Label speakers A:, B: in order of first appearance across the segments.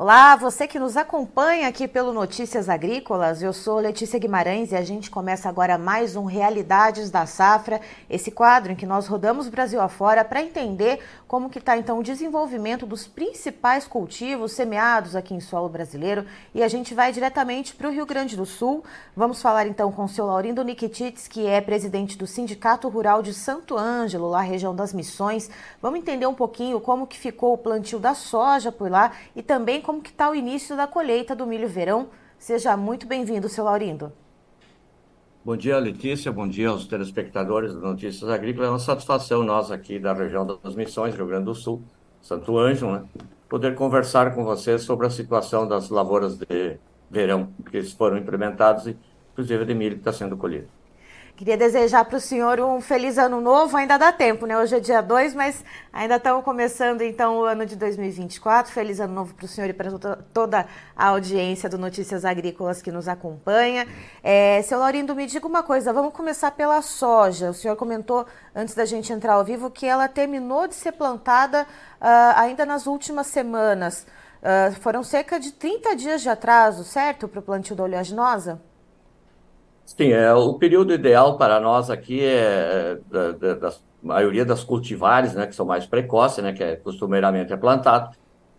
A: Olá, você que nos acompanha aqui pelo Notícias Agrícolas, eu sou Letícia Guimarães e a gente começa agora mais um Realidades da Safra, esse quadro em que nós rodamos Brasil afora para entender como que está então o desenvolvimento dos principais cultivos semeados aqui em solo brasileiro e a gente vai diretamente para o Rio Grande do Sul. Vamos falar então com o seu Laurindo Nikitits, que é presidente do Sindicato Rural de Santo Ângelo, lá região das Missões. Vamos entender um pouquinho como que ficou o plantio da soja por lá e também como que está o início da colheita do milho verão. Seja muito bem-vindo, seu Laurindo.
B: Bom dia, Letícia. Bom dia aos telespectadores do Notícias Agrícolas. É uma satisfação nós aqui da região das Missões, Rio Grande do Sul, Santo Ângelo, né? poder conversar com vocês sobre a situação das lavouras de verão que foram implementadas, inclusive de milho que está sendo colhido.
A: Queria desejar para o senhor um feliz ano novo. Ainda dá tempo, né? Hoje é dia 2, mas ainda estamos começando então o ano de 2024. Feliz ano novo para o senhor e para toda a audiência do Notícias Agrícolas que nos acompanha. É, seu Laurindo, me diga uma coisa. Vamos começar pela soja. O senhor comentou antes da gente entrar ao vivo que ela terminou de ser plantada uh, ainda nas últimas semanas. Uh, foram cerca de 30 dias de atraso, certo, para o plantio da oleaginosa?
B: Sim, é, o período ideal para nós aqui é da, da, da maioria das cultivares, né, que são mais precoces, né, que é, costumeiramente é plantado,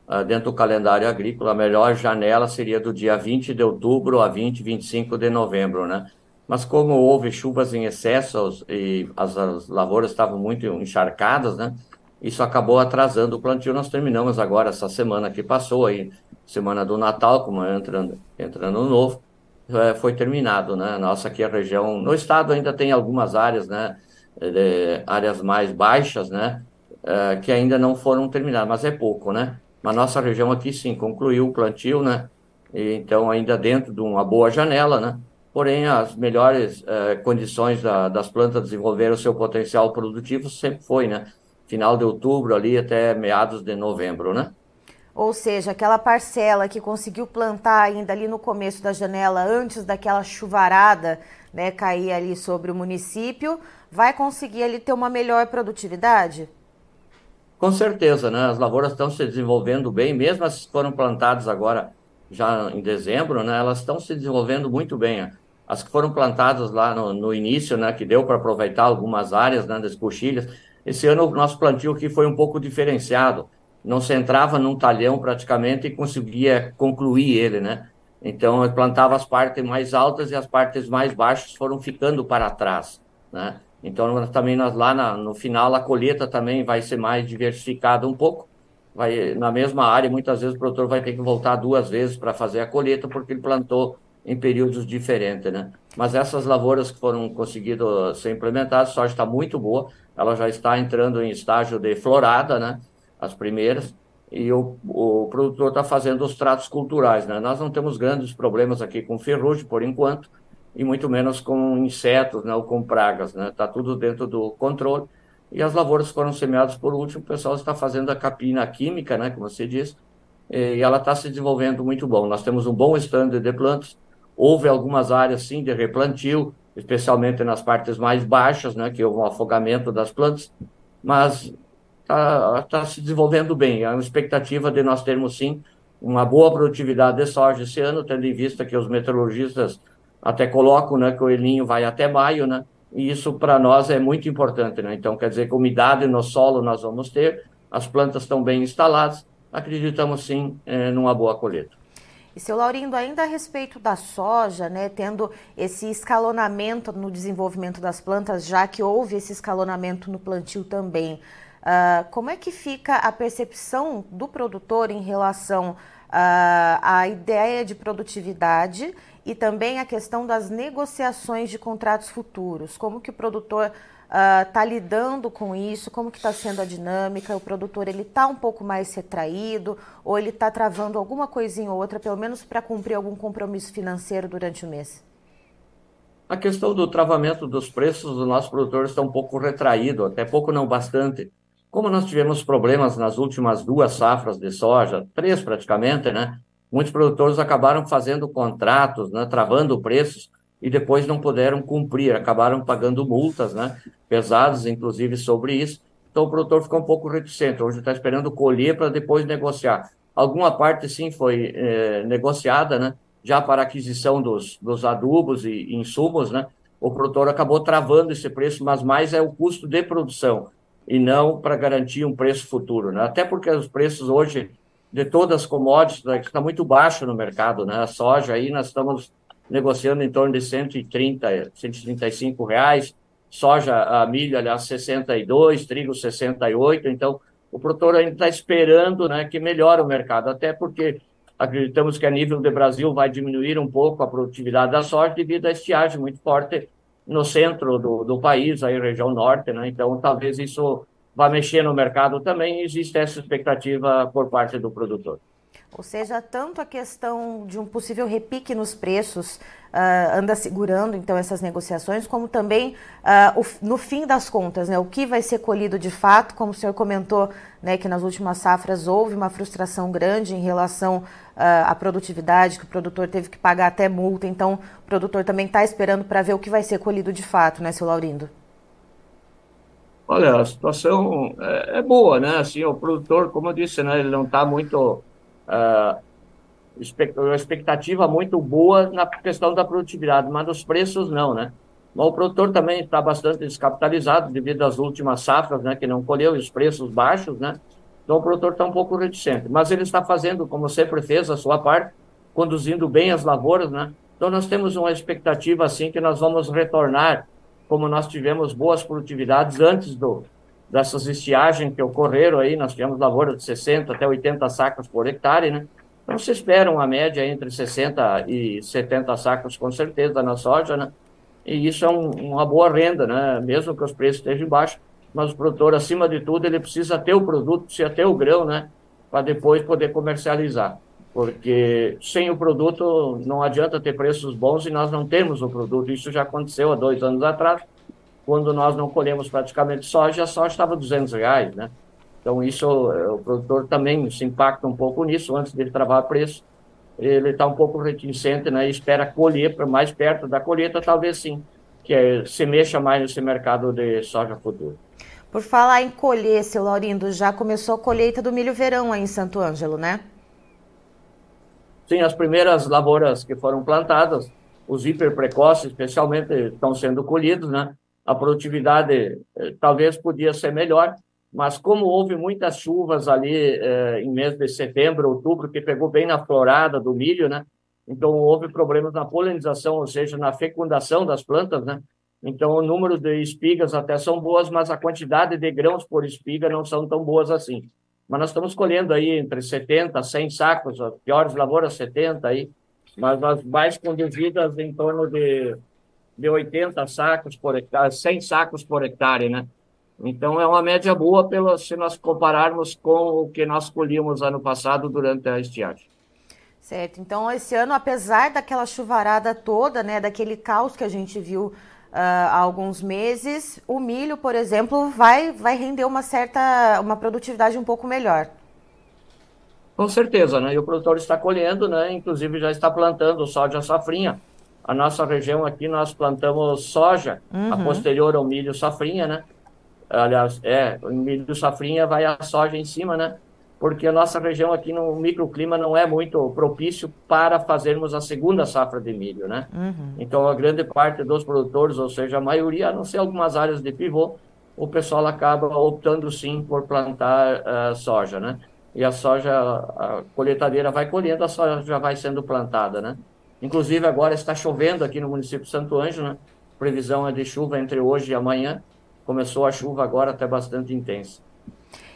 B: uh, dentro do calendário agrícola, a melhor janela seria do dia 20 de outubro a 20, 25 de novembro, né? Mas como houve chuvas em excesso e as, as lavouras estavam muito encharcadas, né? Isso acabou atrasando o plantio. Nós terminamos agora essa semana que passou aí, semana do Natal, como entrando, entrando novo, é, foi terminado, né? Nossa aqui a região, no estado ainda tem algumas áreas, né? De, áreas mais baixas, né? É, que ainda não foram terminadas, mas é pouco, né? Mas nossa região aqui sim concluiu o plantio, né? E, então ainda dentro de uma boa janela, né? Porém as melhores é, condições da, das plantas desenvolver o seu potencial produtivo sempre foi, né? Final de outubro ali até meados de novembro, né?
A: Ou seja, aquela parcela que conseguiu plantar ainda ali no começo da janela, antes daquela chuvarada né, cair ali sobre o município, vai conseguir ali ter uma melhor produtividade?
B: Com certeza, né? As lavouras estão se desenvolvendo bem, mesmo as que foram plantadas agora já em dezembro, né? Elas estão se desenvolvendo muito bem. As que foram plantadas lá no, no início, né? Que deu para aproveitar algumas áreas né, das coxilhas. Esse ano o nosso plantio aqui foi um pouco diferenciado não se entrava num talhão praticamente e conseguia concluir ele, né? Então, eu plantava as partes mais altas e as partes mais baixas foram ficando para trás, né? Então, também nós, lá na, no final, a colheita também vai ser mais diversificada um pouco. Vai, na mesma área, muitas vezes o produtor vai ter que voltar duas vezes para fazer a colheita, porque ele plantou em períodos diferentes, né? Mas essas lavouras que foram conseguidas ser implementadas, a soja está muito boa, ela já está entrando em estágio de florada, né? As primeiras, e o, o produtor está fazendo os tratos culturais. Né? Nós não temos grandes problemas aqui com ferrugem, por enquanto, e muito menos com insetos né, ou com pragas. Está né? Tá tudo dentro do controle. E as lavouras foram semeadas por último, o pessoal está fazendo a capina química, né, como você disse, e ela está se desenvolvendo muito bom. Nós temos um bom estande de plantas, houve algumas áreas, sim, de replantio, especialmente nas partes mais baixas, né, que houve um afogamento das plantas, mas está tá se desenvolvendo bem. É uma expectativa de nós termos, sim, uma boa produtividade de soja esse ano, tendo em vista que os meteorologistas até colocam né, que o elinho vai até maio, né? E isso para nós é muito importante, né? Então, quer dizer que umidade no solo nós vamos ter, as plantas estão bem instaladas, acreditamos sim é, numa boa colheita.
A: E seu Laurindo, ainda a respeito da soja, né, tendo esse escalonamento no desenvolvimento das plantas, já que houve esse escalonamento no plantio também, Uh, como é que fica a percepção do produtor em relação uh, à ideia de produtividade e também a questão das negociações de contratos futuros? Como que o produtor está ah, uh, lidando com isso? Como que está sendo a dinâmica? O produtor ele está um pouco mais retraído ou ele está travando alguma coisinha ou outra, pelo menos para cumprir algum compromisso financeiro durante o mês?
B: A questão do travamento dos preços do nosso produtor está um pouco retraído, até pouco não bastante como nós tivemos problemas nas últimas duas safras de soja, três praticamente, né? Muitos produtores acabaram fazendo contratos, né, travando preços e depois não puderam cumprir, acabaram pagando multas, né, pesadas, inclusive, sobre isso. Então o produtor ficou um pouco reticente. Hoje está esperando colher para depois negociar. Alguma parte, sim, foi é, negociada, né? Já para aquisição dos, dos adubos e, e insumos, né? O produtor acabou travando esse preço, mas mais é o custo de produção e não para garantir um preço futuro, né? Até porque os preços hoje de todas as commodities né, está muito baixo no mercado, né? A soja aí nós estamos negociando em torno de 130, 135 reais, soja, a milho, aliás, 62, trigo 68, então o produtor ainda está esperando né, que melhore o mercado, até porque acreditamos que a nível de Brasil vai diminuir um pouco a produtividade da soja devido à estiagem muito forte no centro do, do país, aí região norte, né? Então, talvez isso vá mexer no mercado também, existe essa expectativa por parte do produtor.
A: Ou seja, tanto a questão de um possível repique nos preços uh, anda segurando então essas negociações, como também uh, o, no fim das contas, né, o que vai ser colhido de fato, como o senhor comentou, né, que nas últimas safras houve uma frustração grande em relação uh, à produtividade, que o produtor teve que pagar até multa, então o produtor também está esperando para ver o que vai ser colhido de fato, né, seu Laurindo?
B: Olha, a situação é, é boa, né? Assim, o produtor, como eu disse, né, ele não está muito uh, uma expectativa muito boa na questão da produtividade, mas os preços não, né? Mas o produtor também está bastante descapitalizado devido às últimas safras, né, que não colheu os preços baixos, né? Então o produtor está um pouco reticente, mas ele está fazendo, como sempre fez, a sua parte, conduzindo bem as lavouras, né? Então nós temos uma expectativa assim que nós vamos retornar, como nós tivemos boas produtividades antes do dessas estiagens que ocorreram aí, nós tivemos lavouras de 60 até 80 sacas por hectare, né? Então, se espera uma média entre 60 e 70 sacos, com certeza, na soja, né? E isso é um, uma boa renda, né? Mesmo que os preços estejam baixos, mas o produtor, acima de tudo, ele precisa ter o produto, precisa ter o grão, né? Para depois poder comercializar. Porque sem o produto não adianta ter preços bons e nós não temos o produto. Isso já aconteceu há dois anos atrás, quando nós não colhemos praticamente soja, a soja estava 200 reais, né? Então, isso, o produtor também se impacta um pouco nisso, antes dele travar preço. Ele está um pouco reticente, né? espera colher, para mais perto da colheita, talvez sim, que é, se mexa mais nesse mercado de soja futuro.
A: Por falar em colher, seu Laurindo, já começou a colheita do milho verão aí em Santo Ângelo, né?
B: Sim, as primeiras lavouras que foram plantadas, os hiper precoces, especialmente, estão sendo colhidos, né? A produtividade eh, talvez podia ser melhor, mas como houve muitas chuvas ali eh, em mês de setembro, outubro, que pegou bem na florada do milho, né? Então houve problemas na polinização, ou seja, na fecundação das plantas, né? Então o número de espigas até são boas, mas a quantidade de grãos por espiga não são tão boas assim. Mas nós estamos colhendo aí entre 70 100 sacos, as piores lavouras 70 aí, mas as mais conduzidas em torno de, de 80 sacos por hectare, 100 sacos por hectare, né? Então, é uma média boa pelo, se nós compararmos com o que nós colhíamos ano passado durante a estiagem.
A: Certo. Então, esse ano, apesar daquela chuvarada toda, né, daquele caos que a gente viu uh, há alguns meses, o milho, por exemplo, vai, vai render uma certa, uma produtividade um pouco melhor.
B: Com certeza, né? E o produtor está colhendo, né? Inclusive já está plantando soja safrinha. A nossa região aqui nós plantamos soja, uhum. a posterior ao milho safrinha, né? aliás, é, o milho safrinha vai a soja em cima, né? Porque a nossa região aqui no microclima não é muito propício para fazermos a segunda safra de milho, né? Uhum. Então, a grande parte dos produtores, ou seja, a maioria, a não ser algumas áreas de pivô, o pessoal acaba optando sim por plantar uh, soja, né? E a soja, a colheitadeira vai colhendo, a soja já vai sendo plantada, né? Inclusive, agora está chovendo aqui no município de Santo Ângelo, né? Previsão é de chuva entre hoje e amanhã começou a chuva agora até bastante intensa.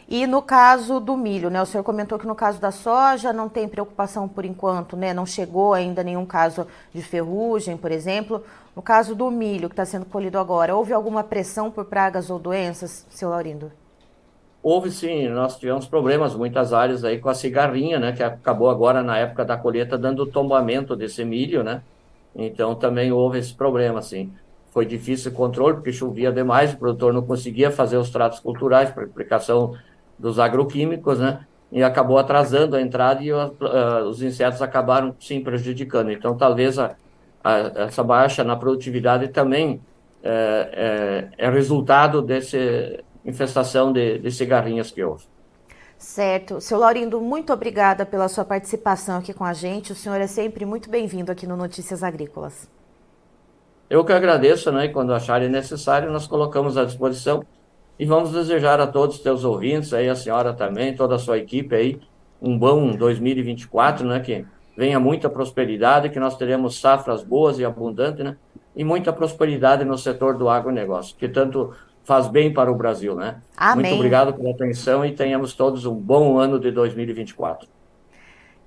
A: E no caso do milho, né? O senhor comentou que no caso da soja não tem preocupação por enquanto, né? Não chegou ainda nenhum caso de ferrugem, por exemplo. No caso do milho que está sendo colhido agora, houve alguma pressão por pragas ou doenças, seu Laurindo?
B: Houve sim, nós tivemos problemas muitas áreas aí com a cigarrinha, né? Que acabou agora na época da colheita dando tombamento desse milho, né? Então também houve esse problema, sim foi difícil o controle, porque chovia demais, o produtor não conseguia fazer os tratos culturais para aplicação dos agroquímicos, né? E acabou atrasando a entrada e uh, os insetos acabaram, sim, prejudicando. Então, talvez a, a, essa baixa na produtividade também é, é, é resultado dessa infestação de, de cigarrinhas que houve.
A: Certo. Seu Laurindo, muito obrigada pela sua participação aqui com a gente. O senhor é sempre muito bem-vindo aqui no Notícias Agrícolas.
B: Eu que agradeço, né? E quando acharem necessário, nós colocamos à disposição. E vamos desejar a todos os teus ouvintes, aí a senhora também, toda a sua equipe aí, um bom 2024, né? Que venha muita prosperidade, que nós teremos safras boas e abundantes, né? E muita prosperidade no setor do agronegócio, que tanto faz bem para o Brasil, né? Amém. Muito obrigado pela atenção e tenhamos todos um bom ano de 2024.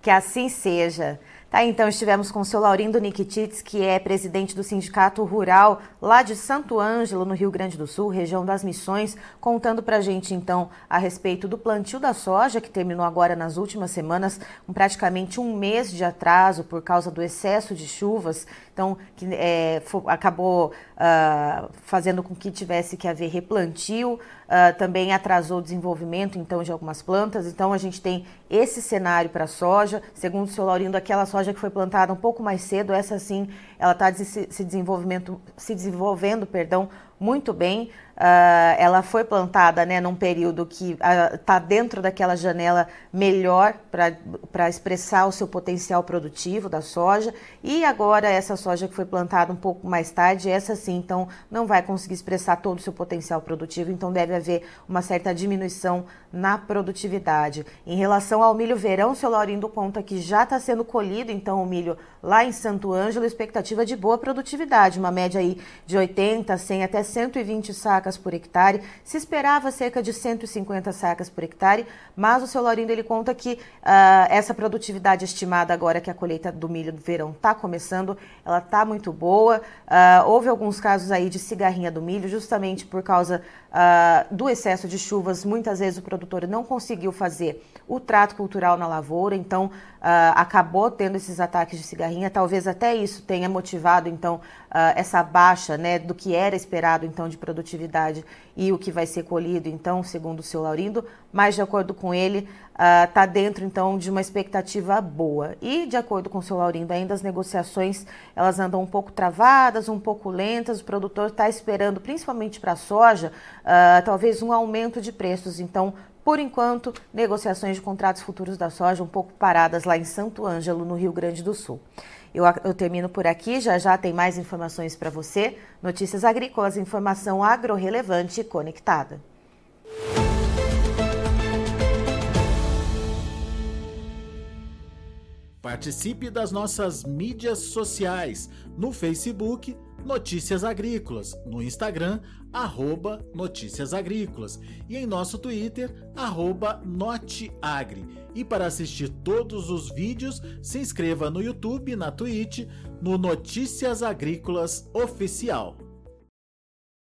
A: Que assim seja. Tá, então estivemos com o seu Laurindo Nikitits, que é presidente do Sindicato Rural lá de Santo Ângelo, no Rio Grande do Sul, região das Missões, contando para a gente então a respeito do plantio da soja, que terminou agora nas últimas semanas, com praticamente um mês de atraso por causa do excesso de chuvas, então que é, acabou uh, fazendo com que tivesse que haver replantio, Uh, também atrasou o desenvolvimento então de algumas plantas. Então a gente tem esse cenário para a soja. Segundo o seu Laurindo, aquela soja que foi plantada um pouco mais cedo, essa sim, ela está se, se, se desenvolvendo, perdão, muito bem. Uh, ela foi plantada né, num período que está uh, dentro daquela janela melhor para expressar o seu potencial produtivo da soja. E agora, essa soja que foi plantada um pouco mais tarde, essa sim, então, não vai conseguir expressar todo o seu potencial produtivo, então deve haver uma certa diminuição na produtividade. Em relação ao milho verão, o seu Laurindo conta que já está sendo colhido, então, o milho lá em Santo Ângelo, expectativa de boa produtividade, uma média aí de 80, 100 até 120 sacas por hectare. Se esperava cerca de 150 sacas por hectare, mas o seu Laurindo ele conta que uh, essa produtividade estimada agora que a colheita do milho do verão está começando, ela está muito boa. Uh, houve alguns casos aí de cigarrinha do milho, justamente por causa uh, do excesso de chuvas. Muitas vezes o produtor não conseguiu fazer o trato cultural na lavoura, então acabou tendo esses ataques de cigarrinha. Talvez até isso tenha motivado então essa baixa, né, do que era esperado então de produtividade e o que vai ser colhido então, segundo o seu Laurindo, mas de acordo com ele, está uh, dentro então de uma expectativa boa. E de acordo com o seu Laurindo, ainda as negociações elas andam um pouco travadas, um pouco lentas. O produtor está esperando, principalmente para a soja, uh, talvez um aumento de preços. Então, por enquanto, negociações de contratos futuros da soja um pouco paradas lá em Santo Ângelo, no Rio Grande do Sul. Eu, eu termino por aqui, já já tem mais informações para você. Notícias agrícolas, informação agro-relevante conectada.
C: Participe das nossas mídias sociais no Facebook Notícias Agrícolas, no Instagram arroba Notícias Agrícolas e em nosso Twitter arroba Noteagri. E para assistir todos os vídeos, se inscreva no YouTube, na Twitch, no Notícias Agrícolas Oficial.